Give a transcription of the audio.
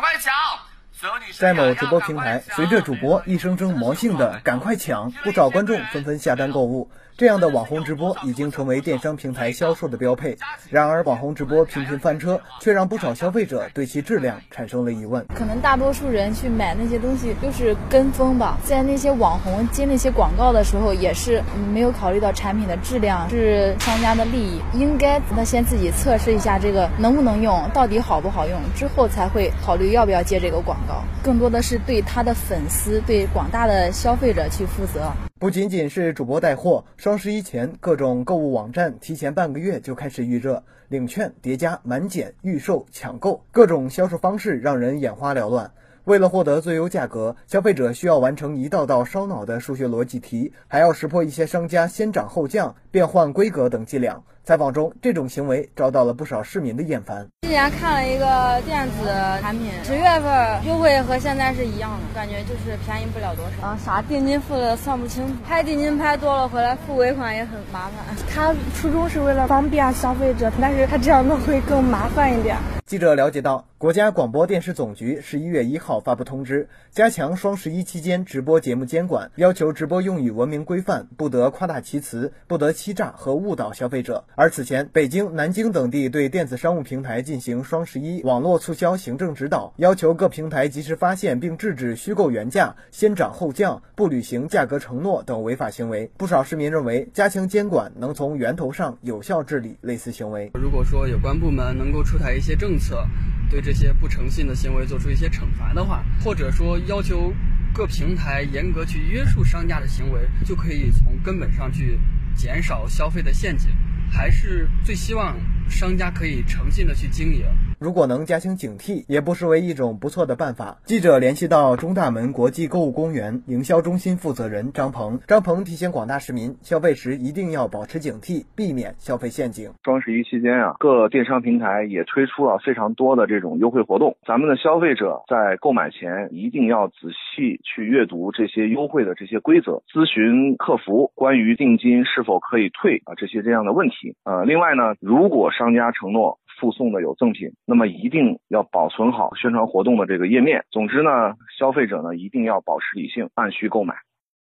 快抢在某直播平台，随着主播一声声魔性的“赶快抢”，不少观众纷纷下单购物。这样的网红直播已经成为电商平台销售的标配。然而，网红直播频频翻车，却让不少消费者对其质量产生了疑问。可能大多数人去买那些东西都是跟风吧，在那些网红接那些广告的时候，也是没有考虑到产品的质量，是商家的利益。应该他先自己测试一下这个能不能用，到底好不好用，之后才会考虑要不要接这个广更多的是对他的粉丝、对广大的消费者去负责。不仅仅是主播带货，双十一前各种购物网站提前半个月就开始预热、领券、叠加、满减、预售、抢购，各种销售方式让人眼花缭乱。为了获得最优价格，消费者需要完成一道道烧脑的数学逻辑题，还要识破一些商家先涨后降、变换规格等伎俩。采访中，这种行为遭到了不少市民的厌烦。之前看了一个电子产品，十月份优惠和现在是一样的，感觉就是便宜不了多少。啊，啥定金付的算不清楚，拍定金拍多了回来付尾款也很麻烦。他初衷是为了方便消费者，但是他这样弄会更麻烦一点。记者了解到，国家广播电视总局十一月一号发布通知，加强双十一期间直播节目监管，要求直播用语文明规范，不得夸大其词，不得欺诈和误导消费者。而此前，北京、南京等地对电子商务平台进行双十一网络促销行政指导，要求各平台及时发现并制止虚构原价、先涨后降、不履行价格承诺等违法行为。不少市民认为，加强监管能从源头上有效治理类似行为。如果说有关部门能够出台一些政策，对这些不诚信的行为做出一些惩罚的话，或者说要求各平台严格去约束商家的行为，就可以从根本上去减少消费的陷阱。还是最希望商家可以诚信的去经营。如果能加强警惕，也不失为一种不错的办法。记者联系到中大门国际购物公园营销中心负责人张鹏，张鹏提醒广大市民，消费时一定要保持警惕，避免消费陷阱。双十一期间啊，各电商平台也推出了非常多的这种优惠活动，咱们的消费者在购买前一定要仔细去阅读这些优惠的这些规则，咨询客服关于定金是否可以退啊这些这样的问题。呃，另外呢，如果商家承诺。附送的有赠品，那么一定要保存好宣传活动的这个页面。总之呢，消费者呢一定要保持理性，按需购买。